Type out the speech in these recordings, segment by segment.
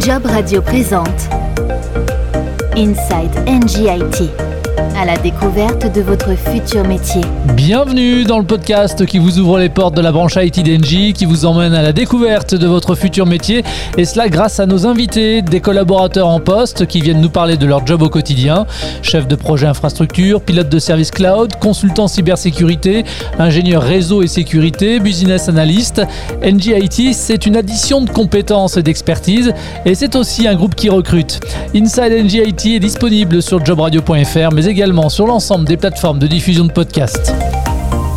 Job Radio présente Inside NGIT à la découverte de votre futur métier. Bienvenue dans le podcast qui vous ouvre les portes de la branche IT d'Engie, qui vous emmène à la découverte de votre futur métier, et cela grâce à nos invités, des collaborateurs en poste qui viennent nous parler de leur job au quotidien, chef de projet infrastructure, pilote de service cloud, consultant cybersécurité, ingénieur réseau et sécurité, business analyst. NG IT, c'est une addition de compétences et d'expertise, et c'est aussi un groupe qui recrute. Inside NG IT est disponible sur jobradio.fr, mais également sur l'ensemble des plateformes de diffusion de podcasts.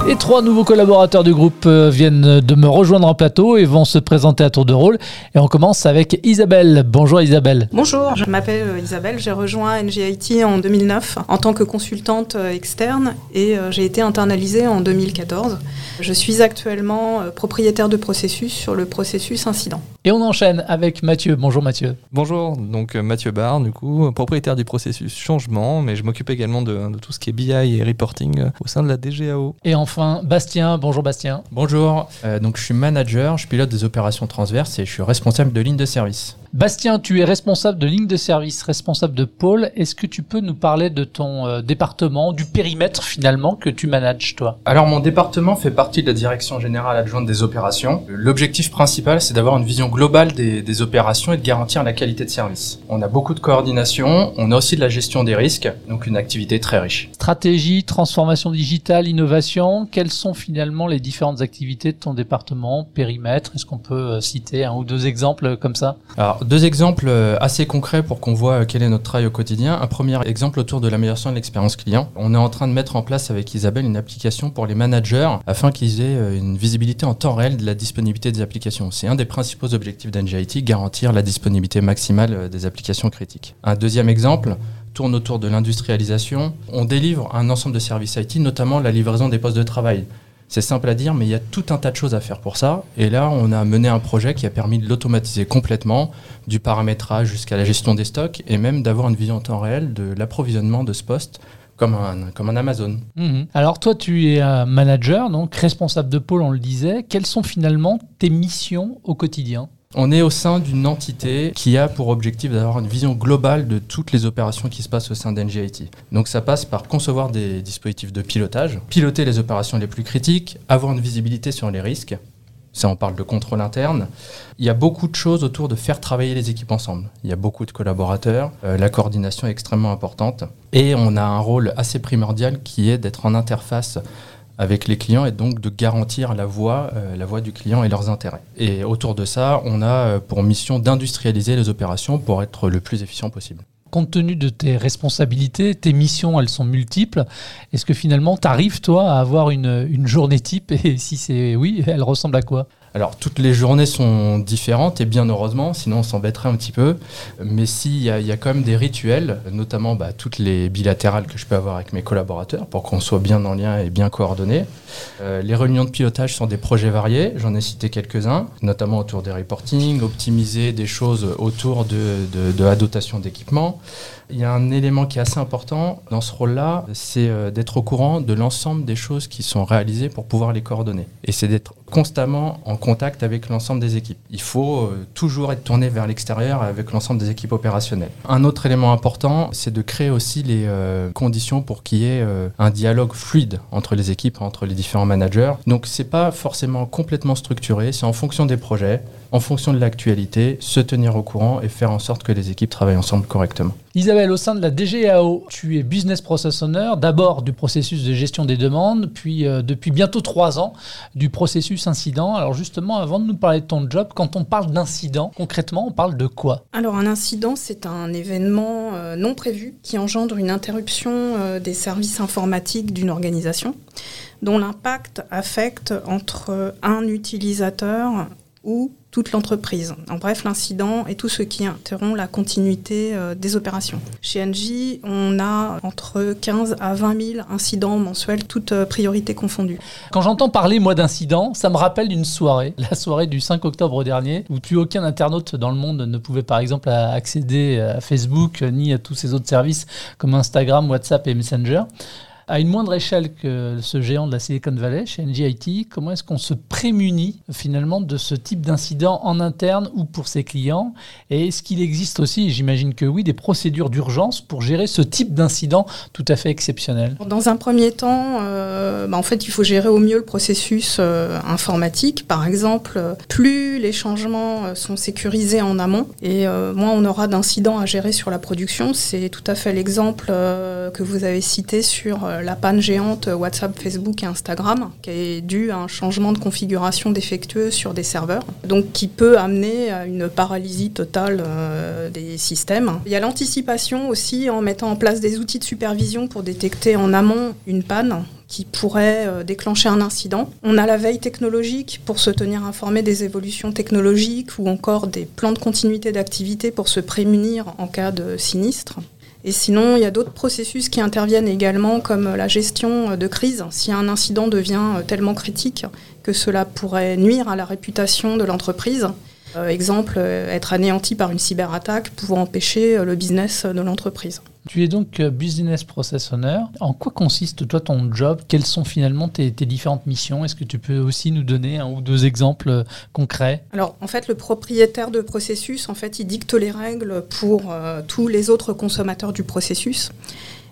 Et trois nouveaux collaborateurs du groupe euh, viennent de me rejoindre en plateau et vont se présenter à tour de rôle. Et on commence avec Isabelle. Bonjour Isabelle. Bonjour, je m'appelle euh, Isabelle. J'ai rejoint NGIT en 2009 en tant que consultante euh, externe et j'ai été internalisée en 2014. Je suis actuellement propriétaire de processus sur le processus incident. Et on enchaîne avec Mathieu. Bonjour Mathieu. Bonjour, donc Mathieu Barr, du coup, propriétaire du processus changement, mais je m'occupe également de, de, tout ce qui est BI et reporting au sein de la DGAO. Et enfin, enfin Bastien. Bonjour Bastien. Bonjour, euh, donc je suis manager, je pilote des opérations transverses et je suis responsable de ligne de service. Bastien, tu es responsable de ligne de service, responsable de pôle. Est-ce que tu peux nous parler de ton euh, département, du périmètre finalement que tu manages toi? Alors mon département fait partie de la direction générale adjointe des opérations. L'objectif principal, c'est d'avoir une vision globale des, des, opérations et de garantir la qualité de service. On a beaucoup de coordination, on a aussi de la gestion des risques, donc une activité très riche. Stratégie, transformation digitale, innovation, quelles sont finalement les différentes activités de ton département, périmètre? Est-ce qu'on peut euh, citer un ou deux exemples comme ça? Alors, deux exemples euh, assez concrets pour qu'on voit euh, quel est notre travail au quotidien. Un premier exemple autour de l'amélioration de l'expérience client. On est en train de mettre en place avec Isabelle une application pour les managers afin qu'ils aient euh, une visibilité en temps réel de la disponibilité des applications. C'est un des principaux objectifs d'NGIT, garantir la disponibilité maximale des applications critiques. Un deuxième exemple, tourne autour de l'industrialisation. On délivre un ensemble de services IT, notamment la livraison des postes de travail. C'est simple à dire, mais il y a tout un tas de choses à faire pour ça. Et là, on a mené un projet qui a permis de l'automatiser complètement, du paramétrage jusqu'à la gestion des stocks, et même d'avoir une vision en temps réel de l'approvisionnement de ce poste comme un, comme un Amazon. Mhm. Alors toi, tu es un manager, donc responsable de pôle, on le disait. Quelles sont finalement tes missions au quotidien? On est au sein d'une entité qui a pour objectif d'avoir une vision globale de toutes les opérations qui se passent au sein d'NGIT. Donc ça passe par concevoir des dispositifs de pilotage, piloter les opérations les plus critiques, avoir une visibilité sur les risques. Ça, on parle de contrôle interne. Il y a beaucoup de choses autour de faire travailler les équipes ensemble. Il y a beaucoup de collaborateurs. Euh, la coordination est extrêmement importante. Et on a un rôle assez primordial qui est d'être en interface avec les clients et donc de garantir la voix, euh, du client et leurs intérêts. Et autour de ça, on a euh, pour mission d'industrialiser les opérations pour être le plus efficient possible. Compte tenu de tes responsabilités, tes missions, elles sont multiples. Est-ce que finalement, tu arrives, toi, à avoir une journée type? Et si c'est oui, elle ressemble à quoi? Alors, toutes les journées sont différentes, et bien heureusement, sinon on s'embêterait un petit peu. Mais s'il y, y, a quand même des rituels, notamment bah, toutes les bilatérales que je peux avoir avec mes collaborateurs pour qu'on soit bien en lien et bien coordonnés. Euh, les réunions de pilotage sont des projets variés, j'en ai cité quelques-uns, notamment autour des reporting, optimiser des choses autour de, de, de la dotation d'équipement. Il y a un élément qui est assez important dans ce rôle-là, c'est euh, d'être au courant de l'ensemble des choses qui sont réalisées pour pouvoir les coordonner. Et c'est d'être constamment en contact avec l'ensemble des équipes. Il faut euh, toujours être tourné vers l'extérieur avec l'ensemble des équipes opérationnelles. Un autre élément important, c'est de créer aussi les euh, conditions pour qu'il y ait un dialogue fluide entre les équipes, entre les différents managers. Donc c'est pas forcément complètement structuré, c'est en fonction des projets en fonction de l'actualité, se tenir au courant et faire en sorte que les équipes travaillent ensemble correctement. Isabelle, au sein de la DGAO, tu es business process owner, d'abord du processus de gestion des demandes, puis euh, depuis bientôt trois ans du processus incident. Alors justement, avant de nous parler de ton job, quand on parle d'incident, concrètement, on parle de quoi? Alors un incident, c'est un événement euh, non prévu qui engendre une interruption euh, des services informatiques d'une organisation dont l'impact affecte entre un utilisateur ou toute l'entreprise. En bref, l'incident et tout ce qui interrompt la continuité euh, des opérations. Chez Engie, on a entre 15 à 20 000 incidents mensuels, toutes euh, priorités confondues. Quand j'entends parler, moi, d'incidents, ça me rappelle une soirée, la soirée du 5 octobre dernier, où plus aucun internaute dans le monde ne pouvait, par exemple, accéder à Facebook ni à tous ces autres services comme Instagram, WhatsApp et Messenger. À une moindre échelle que ce géant de la Silicon Valley, chez NGIT, comment est-ce qu'on se prémunit finalement de ce type d'incident en interne ou pour ses clients? Et est-ce qu'il existe aussi, j'imagine que oui, des procédures d'urgence pour gérer ce type d'incident tout à fait exceptionnel? Dans un premier temps, euh, bah, en fait, il faut gérer au mieux le processus euh, informatique. Par exemple, plus les changements euh, sont sécurisés en amont et moins on aura d'incidents à gérer sur la production. C'est tout à fait l'exemple que vous avez cité sur la panne géante WhatsApp, Facebook et Instagram, qui est due à un changement de configuration défectueux sur des serveurs, donc qui peut amener à une paralysie totale euh, des systèmes. Il y a l'anticipation aussi en mettant en place des outils de supervision pour détecter en amont une panne qui pourrait euh, déclencher un incident. On a la veille technologique pour se tenir informé des évolutions technologiques ou encore des plans de continuité d'activité pour se prémunir en cas de sinistre. Et sinon, il y a d'autres processus qui interviennent également, comme la gestion de crise. Si un incident devient tellement critique que cela pourrait nuire à la réputation de l'entreprise, euh, exemple, être anéanti par une cyberattaque pouvant empêcher le business de l'entreprise. Tu es donc euh, Business Process Owner. En quoi consiste toi ton job? Quelles sont finalement tes, différentes missions? Est-ce que tu peux aussi nous donner un ou deux exemples euh, concrets? Alors en fait le propriétaire de processus, en fait il dicte les règles pour euh, tous les autres consommateurs du processus.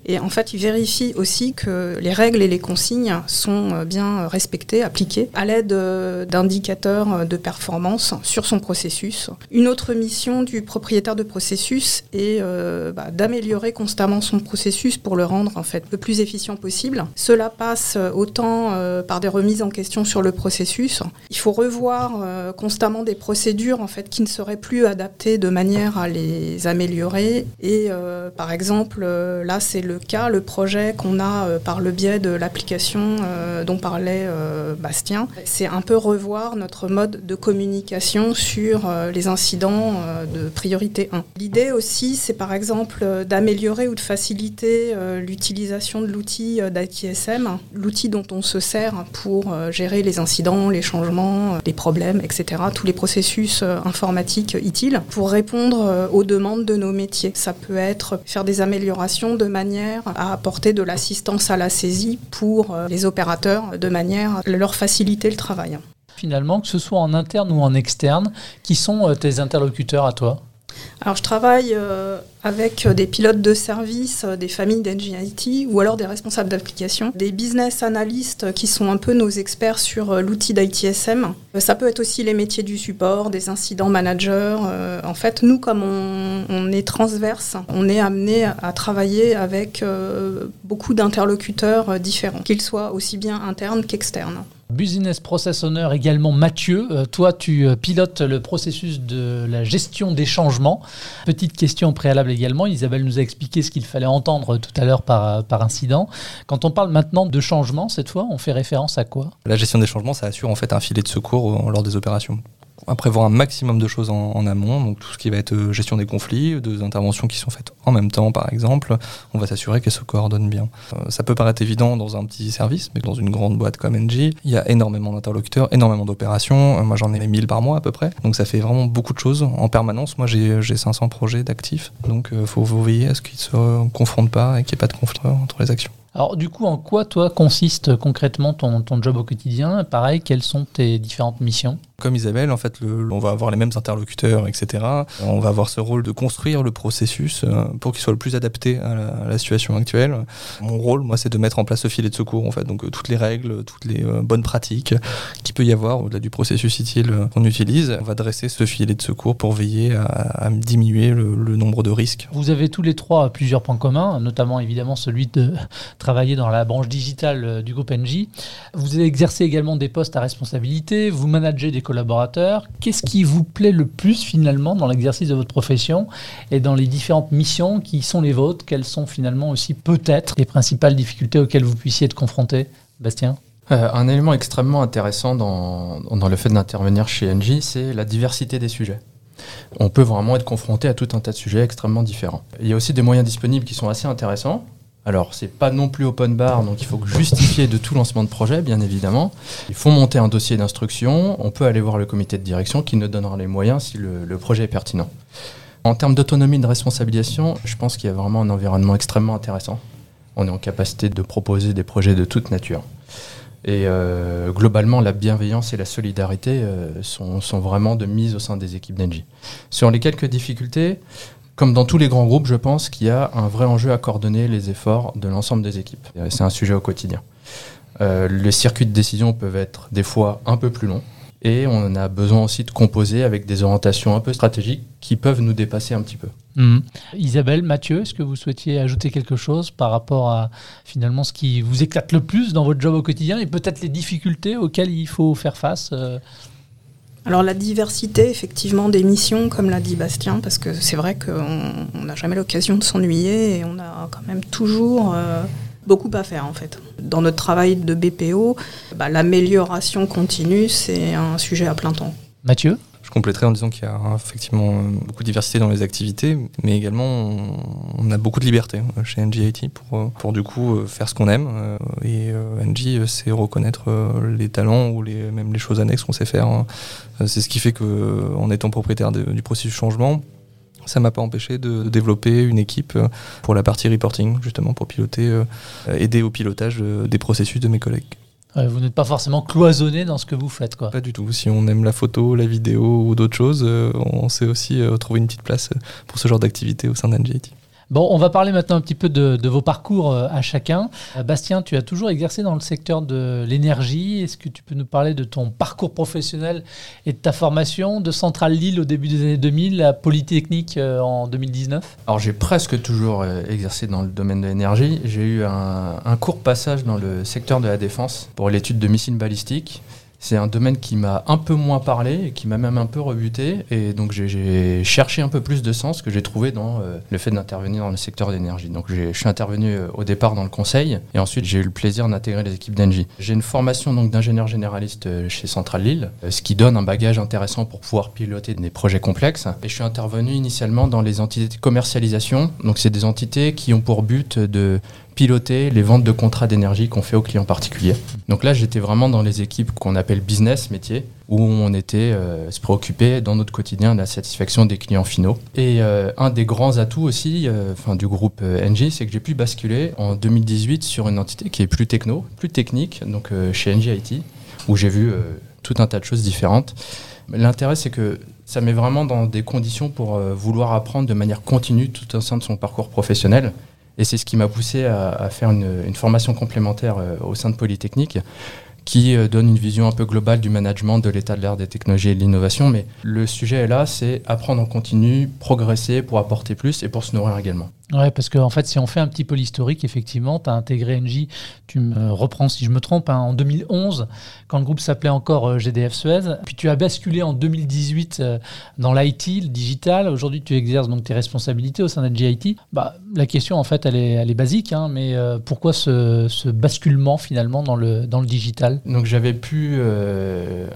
Et en fait, il vérifie aussi que les règles et les consignes sont euh, bien respectées, appliquées, à l'aide euh, d'indicateurs de performance sur son processus. Une autre mission du propriétaire de processus est euh, bah, d'améliorer constamment son processus pour le rendre en fait le plus efficient possible. Cela passe autant par des remises en question sur le processus. Il faut revoir constamment des procédures en fait qui ne seraient plus adaptées de manière à les améliorer. Et par exemple, là, c'est le cas, le projet qu'on a euh, par le biais de l'application euh, dont parlait euh, Bastien, c'est un peu revoir notre mode de communication sur les incidents de priorité 1. L'idée aussi, c'est par exemple d'améliorer ou de faciliter l'utilisation de l'outil d'ITSM, l'outil dont on se sert pour gérer les incidents, les changements, les problèmes, etc., tous les processus informatiques utiles, pour répondre aux demandes de nos métiers. Ça peut être faire des améliorations de manière à apporter de l'assistance à la saisie pour euh, les opérateurs de manière à leur faciliter le travail. Finalement, que ce soit en interne ou en externe, qui sont euh, tes interlocuteurs à toi? Alors, je travaille euh, avec des pilotes de service, des familles d'NGIT ou alors des responsables d'application, des business analystes qui sont un peu nos experts sur l'outil d'ITSM. ça peut être aussi les métiers du support, des incidents managers. en fait, nous, comme on, est transverse, on est amené à travailler avec beaucoup d'interlocuteurs différents, qu'ils soient aussi bien internes qu'externes. Business Process Owner également Mathieu. Euh, toi, tu euh, pilotes le processus de la gestion des changements. Petite question préalable également. Isabelle nous a expliqué ce qu'il fallait entendre tout à l'heure par, euh, par incident. Quand on parle maintenant de changement, cette fois, on fait référence à quoi? La gestion des changements, ça assure en fait un filet de secours lors des opérations à prévoir un maximum de choses en, amont, donc tout ce qui va être euh, gestion des conflits, des interventions qui sont faites en même temps par exemple, on va s'assurer qu'elles se coordonnent bien. Euh, ça peut paraître évident dans un petit service, mais dans une grande boîte comme NG, il y a énormément d'interlocuteurs, énormément d'opérations, euh, moi j'en ai 1000 par mois à peu près, donc ça fait vraiment beaucoup de choses en permanence. Moi j'ai 500 projets d'actifs, donc il faut veiller à ce qu'ils ne se confondent pas et qu'il n'y ait pas de conflit entre les actions. Alors du coup, en quoi toi consiste concrètement ton, ton job au quotidien? Pareil, quelles sont tes différentes missions? Comme Isabelle, en fait, le, on va avoir les mêmes interlocuteurs, etc. On va avoir ce rôle de construire le processus euh, pour qu'il soit le plus adapté à la, situation actuelle. Mon rôle, moi, c'est de mettre en place ce filet de secours, en fait, donc euh, toutes les règles, toutes les euh, bonnes pratiques qu'il peut y avoir au-delà du processus utile qu'on utilise. On va dresser ce filet de secours pour veiller à, diminuer le, le nombre de risques. Vous avez tous les trois plusieurs points communs, notamment évidemment celui de travailler dans la branche digitale euh, du groupe NJ. Vous exercez également des postes à responsabilité, vous managez des collaborateurs. Qu'est-ce qui vous plaît le plus finalement dans l'exercice de votre profession et dans les différentes missions qui sont les vôtres? Quelles sont finalement aussi peut-être les principales difficultés auxquelles vous puissiez être confronté? Bastien? Euh, un élément extrêmement intéressant dans, dans le fait d'intervenir chez NJ, c'est la diversité des sujets on peut vraiment être confronté à tout un tas de sujets extrêmement différents. Il y a aussi des moyens disponibles qui sont assez intéressants. Alors, c'est pas non plus open bar, donc il faut justifier de tout lancement de projet, bien évidemment. Il faut monter un dossier d'instruction. On peut aller voir le comité de direction qui nous donnera les moyens si le, projet est pertinent. En termes d'autonomie et de responsabilisation, je pense qu'il y a vraiment un environnement extrêmement intéressant. on est en capacité de proposer des projets de toute nature. Et euh, globalement, la bienveillance et la solidarité euh, sont, sont, vraiment de mise au sein des équipes d'Engie. Sur les quelques difficultés, comme dans tous les grands groupes, je pense qu'il y a un vrai enjeu à coordonner les efforts de l'ensemble des équipes. C'est un sujet au quotidien. Euh, les circuits de décision peuvent être des fois un peu plus longs. Et on a besoin aussi de composer avec des orientations un peu stratégiques qui peuvent nous dépasser un petit peu. Mmh. Isabelle, Mathieu, est-ce que vous souhaitiez ajouter quelque chose par rapport à finalement ce qui vous éclate le plus dans votre job au quotidien et peut-être les difficultés auxquelles il faut faire face euh alors la diversité effectivement des missions, comme l'a dit Bastien, parce que c'est vrai qu'on n'a jamais l'occasion de s'ennuyer et on a quand même toujours euh, beaucoup à faire en fait. Dans notre travail de BPO, bah, l'amélioration continue, c'est un sujet à plein temps. Mathieu? Je compléterai en disant qu'il y a effectivement beaucoup de diversité dans les activités, mais également on a beaucoup de liberté chez NGIT pour, pour du coup faire ce qu'on aime. Et NG, c'est reconnaître les talents ou les, même les choses annexes qu'on sait faire. C'est ce qui fait qu'en étant propriétaire du processus changement, ça m'a pas empêché de développer une équipe pour la partie reporting, justement pour piloter, aider au pilotage des processus de mes collègues. Vous n'êtes pas forcément cloisonné dans ce que vous faites. Quoi. Pas du tout. Si on aime la photo, la vidéo ou d'autres choses, on sait aussi trouver une petite place pour ce genre d'activité au sein d'NGIT. Bon, on va parler maintenant un petit peu de, vos parcours euh, à chacun. Euh, Bastien, tu as toujours exercé dans le secteur de l'énergie. Est-ce que tu peux nous parler de ton parcours professionnel et de ta formation de Centrale Lille au début des années 2000 à Polytechnique euh, en 2019 Alors j'ai presque toujours exercé dans le domaine de l'énergie. J'ai eu un court passage dans le secteur de la défense pour l'étude de missiles balistiques. C'est un domaine qui m'a un peu moins parlé et qui m'a même un peu rebuté. Et donc j'ai cherché un peu plus de sens que j'ai trouvé dans euh, le fait d'intervenir dans le secteur d'énergie. Donc je suis intervenu euh, au départ dans le conseil et ensuite j'ai eu le plaisir d'intégrer les équipes d'Engie. J'ai une formation donc d'ingénieur généraliste euh, chez Central Lille, ce qui donne un bagage intéressant pour pouvoir piloter des projets complexes. Et je suis intervenu initialement dans les entités de commercialisation. Donc c'est des entités qui ont pour but de piloter les ventes de contrats d'énergie qu'on fait aux clients particuliers. Donc là, j'étais vraiment dans les équipes qu'on appelle business métier, où on était euh, se préoccuper dans notre quotidien de la satisfaction des clients finaux. Et euh, un des grands atouts aussi, euh, du groupe NG, c'est que j'ai pu basculer en 2018 sur une entité qui est plus techno, plus technique, donc chez NG IT, où j'ai vu tout un tas de choses différentes. L'intérêt, c'est que ça met vraiment dans des conditions pour vouloir apprendre de manière continue tout au sein de son parcours professionnel. Et c'est ce qui m'a poussé à, faire une, formation complémentaire euh, au sein de Polytechnique qui euh, donne une vision un peu globale du management, de l'état de l'art des technologies et de l'innovation. Mais le sujet est là, c'est apprendre en continu, progresser pour apporter plus et pour se nourrir également. Ouais, parce qu'en en fait, si on fait un petit peu l'historique, effectivement, tu as intégré NJ, tu me reprends si je me trompe, hein, en 2011, quand le groupe s'appelait encore euh, GDF Suez. Puis tu as basculé en 2018 euh, dans l'IT, le digital. Aujourd'hui, tu exerces donc tes responsabilités au sein d'NJ Bah, la question, en fait, elle est, basique, hein, mais euh, pourquoi ce, basculement finalement dans le, dans le digital? Donc j'avais pu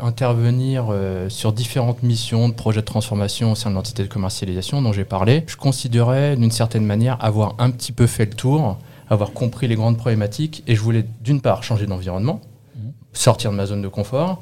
intervenir sur différentes missions de projets de transformation au sein de l'entité de commercialisation dont j'ai parlé. Je considérais d'une certaine manière avoir un petit peu fait le tour, avoir compris les grandes problématiques. Et je voulais d'une part changer d'environnement, mhm. sortir de ma zone de confort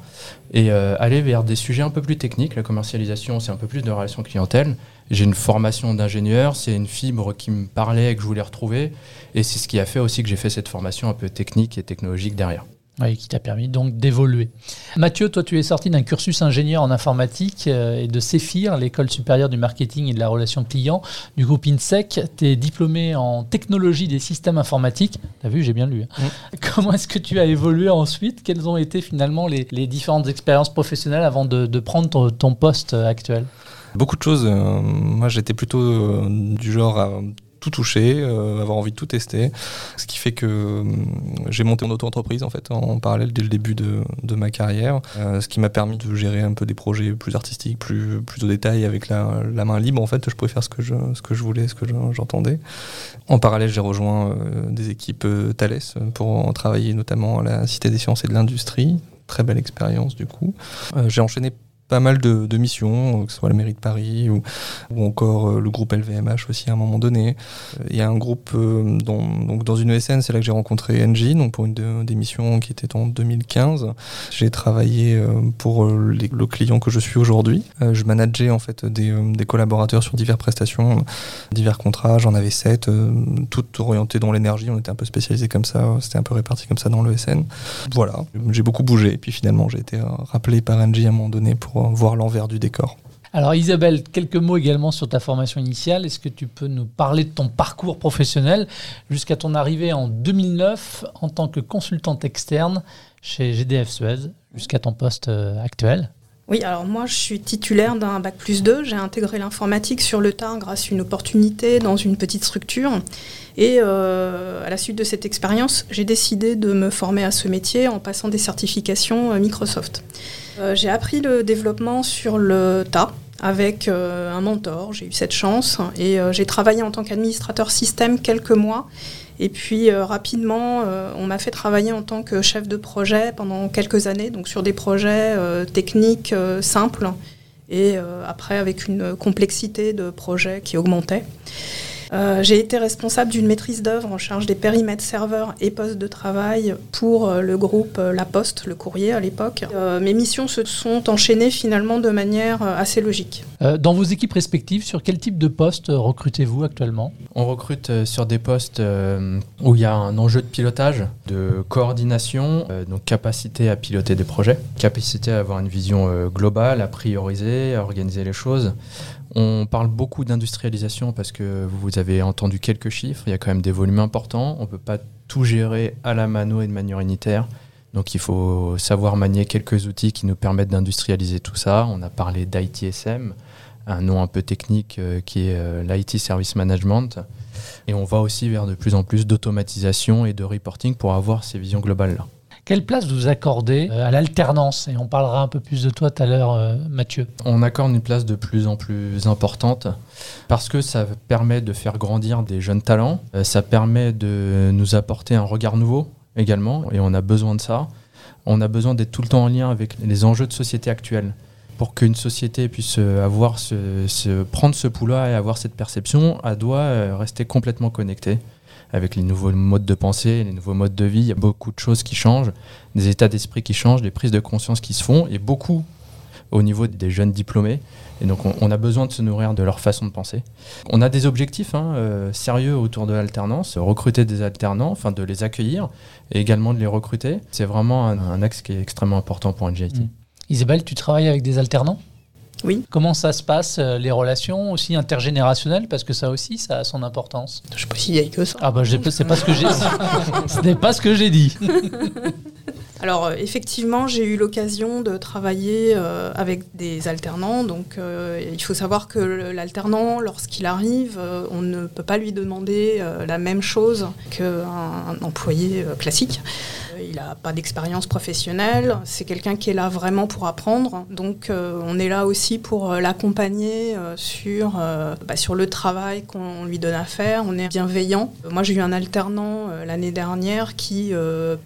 et euh, aller vers des sujets un peu plus techniques. La commercialisation, c'est un peu plus de relations clientèle. J'ai une formation d'ingénieur, c'est une fibre qui me parlait et que je voulais retrouver. Et c'est ce qui a fait aussi que j'ai fait cette formation un peu technique et technologique derrière. Oui, qui t'a permis donc d'évoluer. Mathieu, toi, tu es sorti d'un cursus ingénieur en informatique euh, et de CEFIR, l'école supérieure du marketing et de la relation client du groupe INSEC. Tu es diplômé en technologie des systèmes informatiques. Tu as vu, j'ai bien lu. Hein. Mm. Comment est-ce que tu as évolué ensuite? Quelles ont été finalement les, différentes expériences professionnelles avant de, prendre ton, poste actuel? Beaucoup de choses. Euh, moi, j'étais plutôt euh, du genre à tout toucher, euh, avoir envie de tout tester. Ce qui fait que euh, j'ai monté mon auto-entreprise en fait en parallèle dès le début de, de ma carrière, euh, ce qui m'a permis de gérer un peu des projets plus artistiques, plus, plus au détail avec la, la, main libre en fait. Je pouvais faire ce que je, ce que je voulais, ce que j'entendais. En parallèle, j'ai rejoint des équipes Thales pour travailler notamment à la Cité des sciences et de l'industrie. Très belle expérience du coup. j'ai enchaîné pas mal de, missions, que ce soit la mairie de Paris ou, ou encore le groupe LVMH aussi à un moment donné. Il y a un groupe donc dans une ESN, c'est là que j'ai rencontré Engie, donc pour une des missions qui était en 2015. J'ai travaillé pour le client que je suis aujourd'hui. je manageais en fait des, collaborateurs sur diverses prestations, divers contrats. J'en avais sept, toutes orientées dans l'énergie. On était un peu spécialisé comme ça. C'était un peu réparti comme ça dans l'ESN. Voilà, j'ai beaucoup bougé. Et puis finalement, j'ai été rappelé par Engie à un moment donné pour voir l'envers du décor. Alors Isabelle, quelques mots également sur ta formation initiale. Est-ce que tu peux nous parler de ton parcours professionnel jusqu'à ton arrivée en 2009 en tant que consultante externe chez GDF Suez jusqu'à ton poste euh, actuel? Oui, alors moi je suis titulaire d'un bac plus 2. J'ai intégré l'informatique sur le tard grâce à une opportunité dans une petite structure. Et euh, à la suite de cette expérience, j'ai décidé de me former à ce métier en passant des certifications euh, Microsoft. j'ai appris le développement sur le tas avec un mentor. J'ai eu cette chance et j'ai travaillé en tant qu'administrateur système quelques mois et puis euh, rapidement, euh, on m'a fait travailler en tant que chef de projet pendant quelques années, donc sur des projets euh, techniques simples et après avec une complexité de projets qui augmentait. Euh, j'ai été responsable d'une maîtrise d'œuvre en charge des périmètres serveurs et postes de travail pour euh, le groupe euh, La Poste, le courrier à l'époque. mes missions se sont enchaînées finalement de manière assez logique. dans vos équipes respectives, sur quel type de poste recrutez-vous actuellement? On recrute sur des postes où il y a un enjeu de pilotage, de coordination, donc capacité à piloter des projets, capacité à avoir une vision globale, à prioriser, à organiser les choses. On parle beaucoup d'industrialisation parce que vous avez entendu quelques chiffres. Il y a quand même des volumes importants. On ne peut pas tout gérer à la mano et de manière unitaire. Donc il faut savoir manier quelques outils qui nous permettent d'industrialiser tout ça. On a parlé d'ITSM, un nom un peu technique euh, qui est euh, l'IT Service Management. Et on va aussi vers de plus en plus d'automatisation et de reporting pour avoir ces visions globales-là. Quelle place vous accordez euh, à l'alternance? Et on parlera un peu plus de toi tout à l'heure, euh, Mathieu. On accorde une place de plus en plus importante parce que ça permet de faire grandir des jeunes talents, euh, ça permet de nous apporter un regard nouveau également, et on a besoin de ça. On a besoin d'être tout le temps en lien avec les enjeux de société actuels. Pour qu'une société puisse avoir ce, prendre ce pouls-là et avoir cette perception, elle doit rester complètement connectée avec les nouveaux modes de pensée, les nouveaux modes de vie. Il y a beaucoup de choses qui changent, des états d'esprit qui changent, des prises de conscience qui se font, et beaucoup au niveau des jeunes diplômés. Et donc, on, a besoin de se nourrir de leur façon de penser. On a des objectifs hein, euh, sérieux autour de l'alternance, recruter des alternants, enfin de les accueillir et également de les recruter. C'est vraiment un, axe qui est extrêmement important pour NGIT. Mmh. Isabelle, tu travailles avec des alternants? Oui. Comment ça se passe, euh, les relations aussi intergénérationnelles? Parce que ça aussi, ça a son importance. Je sais pas si y a que ça. Ah bah, c'est pas ce que j'ai dit. Ce n'est pas ce que j'ai dit. Alors euh, effectivement, j'ai eu l'occasion de travailler euh, avec des alternants. Donc il faut savoir que l'alternant, lorsqu'il arrive, on ne peut pas lui demander la même chose qu'un employé classique. Il n'a pas d'expérience professionnelle, c'est quelqu'un qui est là vraiment pour apprendre. Donc euh, on est là aussi pour euh, l'accompagner euh, sur, bah, sur le travail qu'on lui donne à faire. On est bienveillant. Moi j'ai eu un alternant l'année dernière qui,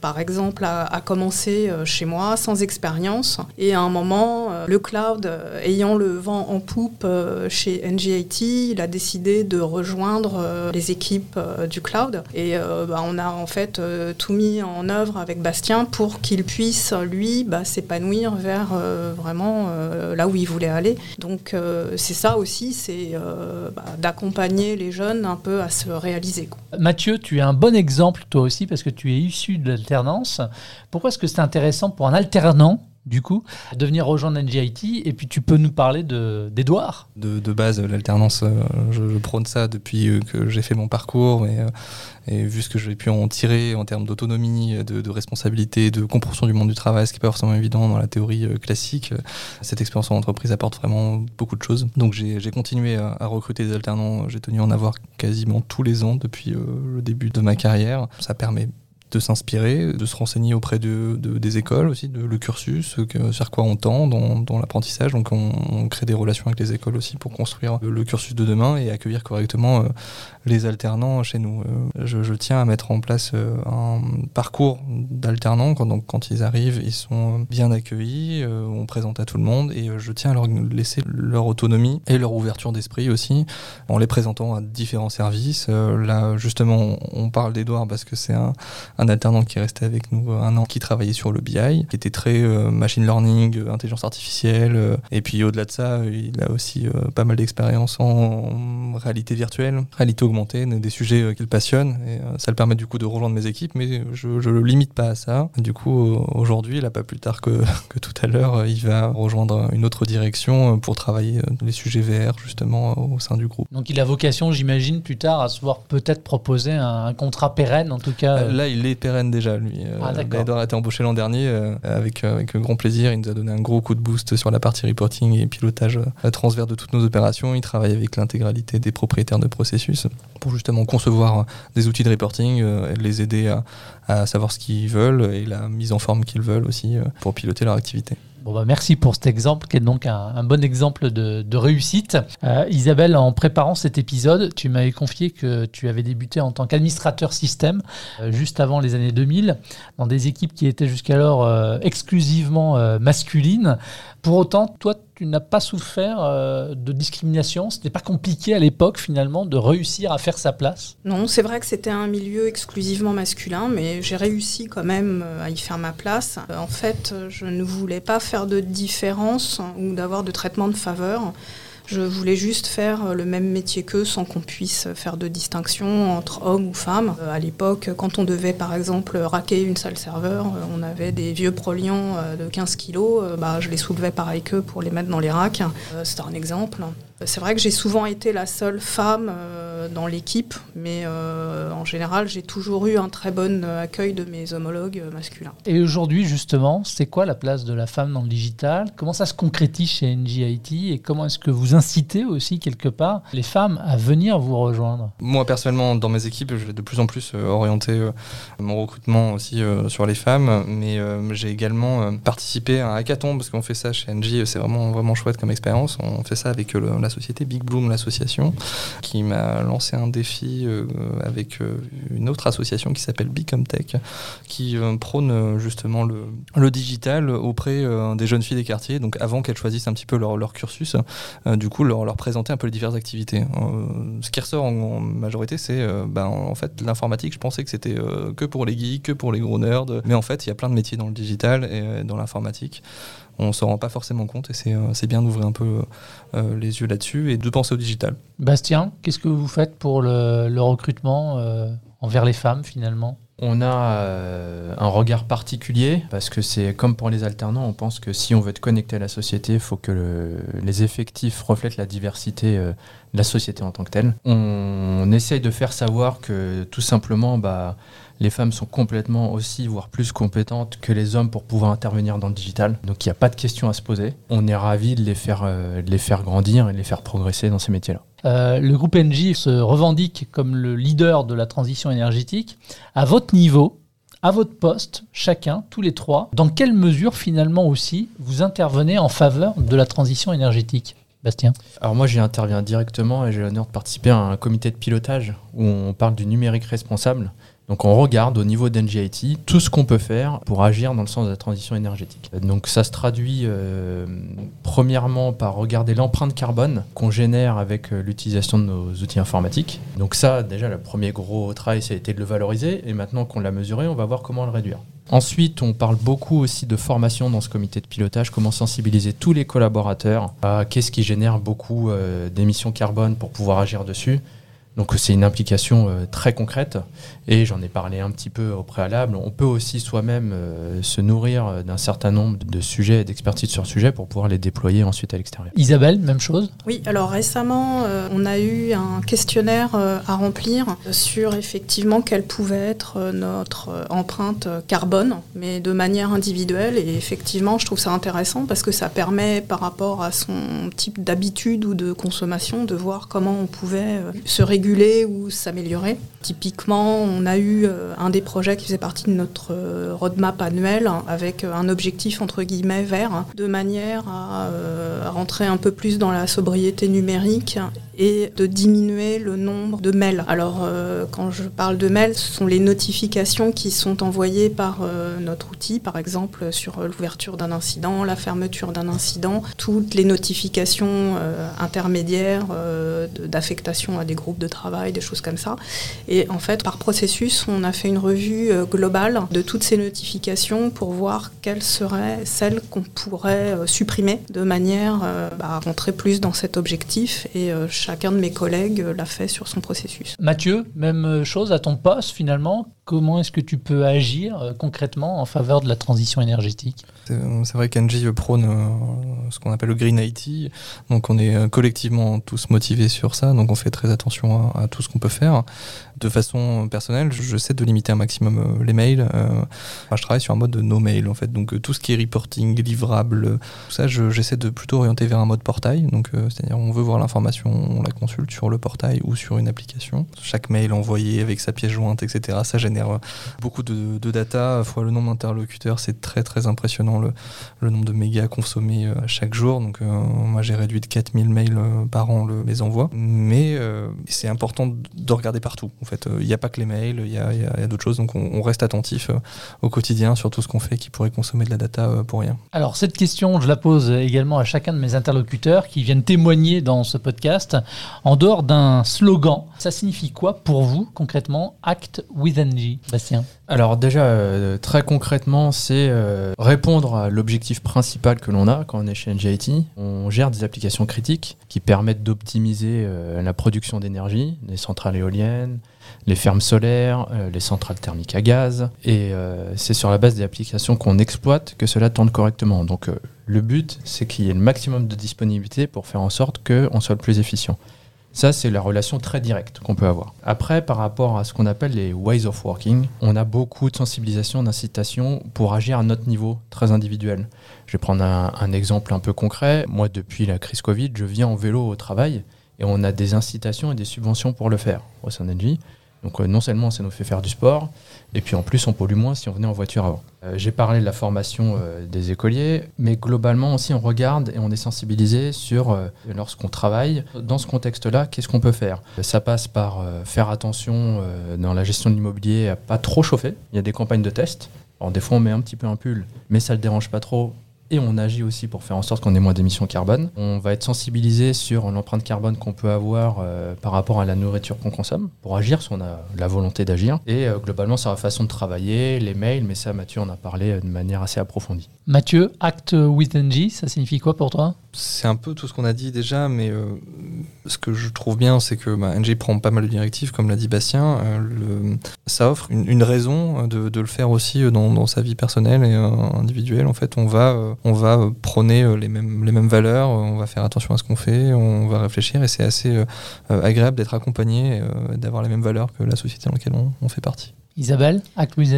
par exemple, a, commencé chez moi sans expérience. Et à un moment, le cloud ayant le vent en poupe chez NGIT, il a décidé de rejoindre les équipes du cloud. Et bah, on a en fait tout mis en œuvre avec Bastien pour qu'il puisse, lui, bah, s'épanouir vers euh, vraiment euh, là où il voulait aller. Donc euh, c'est ça aussi, c'est bah, d'accompagner les jeunes un peu à se réaliser. Mathieu, tu es un bon exemple toi aussi parce que tu es issu de l'alternance. Pourquoi est-ce que c'est intéressant pour un alternant du coup, de venir rejoindre NGIT. Et puis, tu peux nous parler d'Edouard de, de, base, l'alternance, euh, je, prône ça depuis euh, que j'ai fait mon parcours. Euh, et vu ce que j'ai pu en tirer en termes d'autonomie, de, responsabilité, de compréhension du monde du travail, ce qui n'est pas forcément évident dans la théorie classique, cette expérience en entreprise apporte vraiment beaucoup de choses. Donc, j'ai continué à, à, recruter des alternants. J'ai tenu en avoir quasiment tous les ans depuis le début de ma carrière. Ça permet de s'inspirer, de se renseigner auprès de, des écoles aussi, de le cursus, que, quoi on tend dans, l'apprentissage. Donc on, crée des relations avec les écoles aussi pour construire le cursus de demain et accueillir correctement euh, les alternants chez nous. Euh, je, tiens à mettre en place euh, un parcours d'alternants. Quand, donc, quand ils arrivent, ils sont bien accueillis, on présente à tout le monde et je tiens à leur laisser leur autonomie et leur ouverture d'esprit aussi en les présentant à différents services. là, justement, on parle d'Edouard parce que c'est un, un alternant qui est resté avec nous un an, qui travaillait sur le BI, qui était très euh, machine learning, euh, intelligence artificielle. Euh, et puis au-delà de ça, il a aussi pas mal d'expérience en réalité virtuelle, réalité augmentée, des sujets qu'il passionne. Et ça le permet du coup de rejoindre mes équipes, mais je ne le limite pas à ça. Du coup, aujourd'hui, là, pas plus tard que, que tout à l'heure, il va rejoindre une autre direction pour travailler les sujets VR justement au sein du groupe. Donc il a vocation, j'imagine, plus tard à se voir peut-être proposer un, un contrat pérenne, en tout cas. Là, il est pérenne déjà, lui. Euh, ah, Edouard a été embauché l'an dernier euh, avec, euh, avec grand plaisir. Il nous a donné un gros coup de boost sur la partie reporting et pilotage transverse de toutes nos opérations. Il travaille avec l'intégralité des propriétaires de processus pour justement concevoir des outils de reporting, les aider à, à savoir ce qu'ils veulent et la mise en forme qu'ils veulent aussi pour piloter leur activité. Bah merci pour cet exemple qui est donc un, bon exemple de, réussite. Euh, Isabelle, en préparant cet épisode, tu m'avais confié que tu avais débuté en tant qu'administrateur système euh, juste avant les années 2000 dans des équipes qui étaient jusqu'alors euh, exclusivement masculines. Pour autant, toi, tu n'as pas souffert euh, de discrimination C'était pas compliqué à l'époque, finalement, de réussir à faire sa place Non, c'est vrai que c'était un milieu exclusivement masculin, mais j'ai réussi quand même euh, à y faire ma place. Euh, en fait, je ne voulais pas faire de différence ou d'avoir de traitement de faveur. Je voulais juste faire le même métier qu'eux sans qu'on puisse faire de distinction entre hommes ou femmes. Euh, à l'époque, quand on devait par exemple raquer une salle serveur, euh, on avait des vieux proliants euh, de 15 kilos, bah, je les soulevais pareil qu'eux pour les mettre dans les racks. C'était un exemple. C'est vrai que j'ai souvent été la seule femme euh, dans l'équipe, mais euh, en général, j'ai toujours eu un très bon accueil de mes homologues masculins. Et aujourd'hui, justement, c'est quoi la place de la femme dans le digital? Comment ça se concrétise chez NGIT Et comment est-ce que vous incitez aussi, quelque part, les femmes à venir vous rejoindre? Moi, personnellement, dans mes équipes, je vais de plus en plus euh, orienter mon recrutement aussi sur les femmes, mais j'ai également participé à un hackathon, parce qu'on fait ça chez NG, c'est vraiment, vraiment chouette comme expérience. On fait ça avec le la société Big Bloom, l'association, qui m'a lancé un défi euh, avec euh, une autre association qui s'appelle Bicomtech, qui euh, prône justement le, le digital auprès des jeunes filles des quartiers, donc avant qu'elles choisissent un petit peu leur, leur cursus, du coup leur, leur, présenter un peu les diverses activités. ce qui ressort en, majorité, c'est ben, en fait l'informatique, je pensais que c'était que pour les geeks, que pour les gros nerds, mais en fait il y a plein de métiers dans le digital et dans l'informatique on s'en rend pas forcément compte et c'est euh, bien d'ouvrir un peu euh, les yeux là-dessus et de penser au digital. Bastien, qu'est-ce que vous faites pour le, recrutement euh, envers les femmes finalement? On a un regard particulier parce que c'est comme pour les alternants, on pense que si on veut être connecté à la société, il faut que les effectifs reflètent la diversité de la société en tant que telle. On, on essaye de faire savoir que tout simplement, bah, les femmes sont complètement aussi, voire plus compétentes que les hommes pour pouvoir intervenir dans le digital. Donc il n'y a pas de question à se poser. On est ravis de les faire, euh, les faire grandir et de les faire progresser dans ces métiers-là. Euh, le groupe NJ se revendique comme le leader de la transition énergétique. À votre niveau, à votre poste, chacun, tous les trois, dans quelle mesure finalement aussi vous intervenez en faveur de la transition énergétique? Bastien? Alors moi j'y interviens directement et j'ai l'honneur de participer à un comité de pilotage où on parle du numérique responsable. Donc on regarde au niveau d'NGIT tout ce qu'on peut faire pour agir dans le sens de la transition énergétique. Donc ça se traduit euh, premièrement par regarder l'empreinte carbone qu'on génère avec euh, l'utilisation de nos outils informatiques. Donc ça déjà le premier gros travail ça a été de le valoriser et maintenant qu'on l'a mesuré on va voir comment le réduire. Ensuite, on parle beaucoup aussi de formation dans ce comité de pilotage, comment sensibiliser tous les collaborateurs à qu'est-ce qui génère beaucoup euh, d'émissions carbone pour pouvoir agir dessus. Donc c'est une implication euh, très concrète et j'en ai parlé un petit peu au préalable. On peut aussi soi-même euh, se nourrir euh, d'un certain nombre de sujets et d'expertise sur le sujet pour pouvoir les déployer ensuite à l'extérieur. Isabelle, même chose? Oui, alors récemment, on a eu un questionnaire à remplir sur effectivement quelle pouvait être notre empreinte carbone, mais de manière individuelle. Et effectivement, je trouve ça intéressant parce que ça permet par rapport à son type d'habitude ou de consommation de voir comment on pouvait se réguler ou s'améliorer. Typiquement, on a eu euh, un des projets qui faisait partie de notre euh, roadmap annuel avec un objectif entre guillemets vert, de manière à rentrer un peu plus dans la sobriété numérique et de diminuer le nombre de mails. Alors, euh, quand je parle de mails, ce sont les notifications qui sont envoyées par euh, notre outil, par exemple sur l'ouverture d'un incident, la fermeture d'un incident, toutes les notifications euh, intermédiaires d'affectation à des groupes de travail, des choses comme ça. Et en fait, par processus, on a fait une revue globale de toutes ces notifications pour voir quelles seraient celles qu'on pourrait supprimer de manière bah, à rentrer plus dans cet objectif et chacun de mes collègues l'a fait sur son processus. Mathieu, même chose à ton poste finalement. Comment est-ce que tu peux agir euh, concrètement en faveur de la transition énergétique? C'est vrai qu'Engie prône euh, ce qu'on appelle le Green IT. Donc on est euh, collectivement tous motivés sur ça. Donc on fait très attention à, tout ce qu'on peut faire. De façon personnelle, j'essaie de limiter un maximum les mails. je travaille sur un mode de no mail en fait. Donc tout ce qui est reporting, livrable, tout ça, j'essaie de plutôt orienter vers un mode portail. Donc c'est-à-dire on veut voir l'information, on la consulte sur le portail ou sur une application. Chaque mail envoyé avec sa pièce jointe, etc. Ça génère euh, beaucoup de, data, fois le nombre d'interlocuteurs, c'est très très impressionnant le, nombre de mégas consommés euh, chaque jour. Donc euh, moi j'ai réduit de 4000 mails par an le, les envois. Mais c'est important de regarder partout. En fait, il n'y a pas que les mails, il y a, d'autres choses. Donc on, reste attentif au quotidien sur tout ce qu'on fait qui pourrait consommer de la data pour rien. Alors cette question, je la pose également à chacun de mes interlocuteurs qui viennent témoigner dans ce podcast. En dehors d'un slogan, ça signifie quoi pour vous concrètement Act with NG Bastien. Alors déjà, euh, très concrètement, c'est euh, répondre à l'objectif principal que l'on a quand on est chez NGIT. On gère des applications critiques qui permettent d'optimiser euh, la production d'énergie, les centrales éoliennes, les fermes solaires, les centrales thermiques à gaz. Et c'est sur la base des applications qu'on exploite que cela tourne correctement. Donc le but, c'est qu'il y ait le maximum de disponibilité pour faire en sorte qu'on soit le plus efficient. Ça, c'est la relation très directe qu'on peut avoir. Après, par rapport à ce qu'on appelle les ways of working, on a beaucoup de sensibilisation, d'incitation pour agir à notre niveau très individuel. Je vais prendre un, exemple un peu concret. Moi, depuis la crise Covid, je viens en vélo au travail et on a des incitations et des subventions pour le faire au sein d'Engie. Donc euh, non seulement ça nous fait faire du sport, et puis en plus on pollue moins si on venait en voiture avant. Euh, j'ai parlé de la formation euh, des écoliers, mais globalement aussi on regarde et on est sensibilisé sur lorsqu'on travaille dans ce contexte-là, qu'est-ce qu'on peut faire. Ça passe par faire attention dans la gestion de l'immobilier à pas trop chauffer. Il y a des campagnes de test. Alors des fois on met un petit peu un pull, mais ça ne le dérange pas trop et on agit aussi pour faire en sorte qu'on ait moins d'émissions carbone. On va être sensibilisé sur l'empreinte carbone qu'on peut avoir euh, par rapport à la nourriture qu'on consomme pour agir si on a la volonté d'agir. Et euh, globalement, c'est la façon de travailler, les mails, mais ça, Mathieu en a parlé euh, de manière assez approfondie. Mathieu, Act with NG, ça signifie quoi pour toi? C'est un peu tout ce qu'on a dit déjà, mais ce que je trouve bien, c'est que bah, NG prend pas mal de directives, comme l'a dit Bastien. Le, ça offre une, raison de, de, le faire aussi dans, sa vie personnelle et individuelle. En fait, on va on va euh, prôner euh, les mêmes, les mêmes valeurs, euh, on va faire attention à ce qu'on fait, on va réfléchir et c'est assez agréable d'être accompagné, d'avoir les mêmes valeurs que la société dans laquelle on, fait partie. Isabelle, Acquis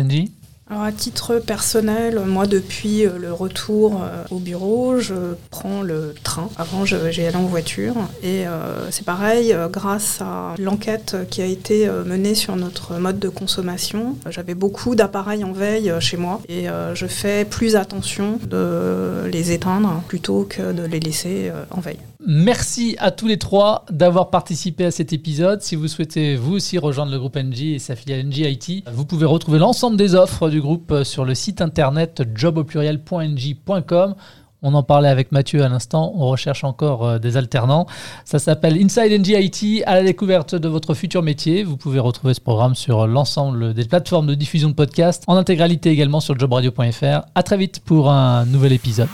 alors à titre personnel, moi depuis euh, le retour euh, au bureau, je prends le train. Avant, j'ai allé en voiture. Et euh, c'est pareil, grâce à l'enquête qui a été menée sur notre mode de consommation, j'avais beaucoup d'appareils en veille chez moi. Et je fais plus attention de les éteindre plutôt que de les laisser en veille. Merci à tous les trois d'avoir participé à cet épisode. Si vous souhaitez vous aussi rejoindre le groupe NG et sa filiale NG vous pouvez retrouver l'ensemble des offres du groupe sur le site internet jobauppluriel.ng.com. On en parlait avec Mathieu à l'instant, on recherche encore euh, des alternants. Ça s'appelle Inside NG IT à la découverte de votre futur métier. Vous pouvez retrouver ce programme sur l'ensemble des plateformes de diffusion de podcasts, en intégralité également sur jobradio.fr. À très vite pour un nouvel épisode.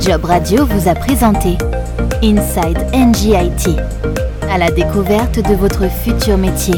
Job Radio vous a présenté Inside NGIT, à la découverte de votre futur métier.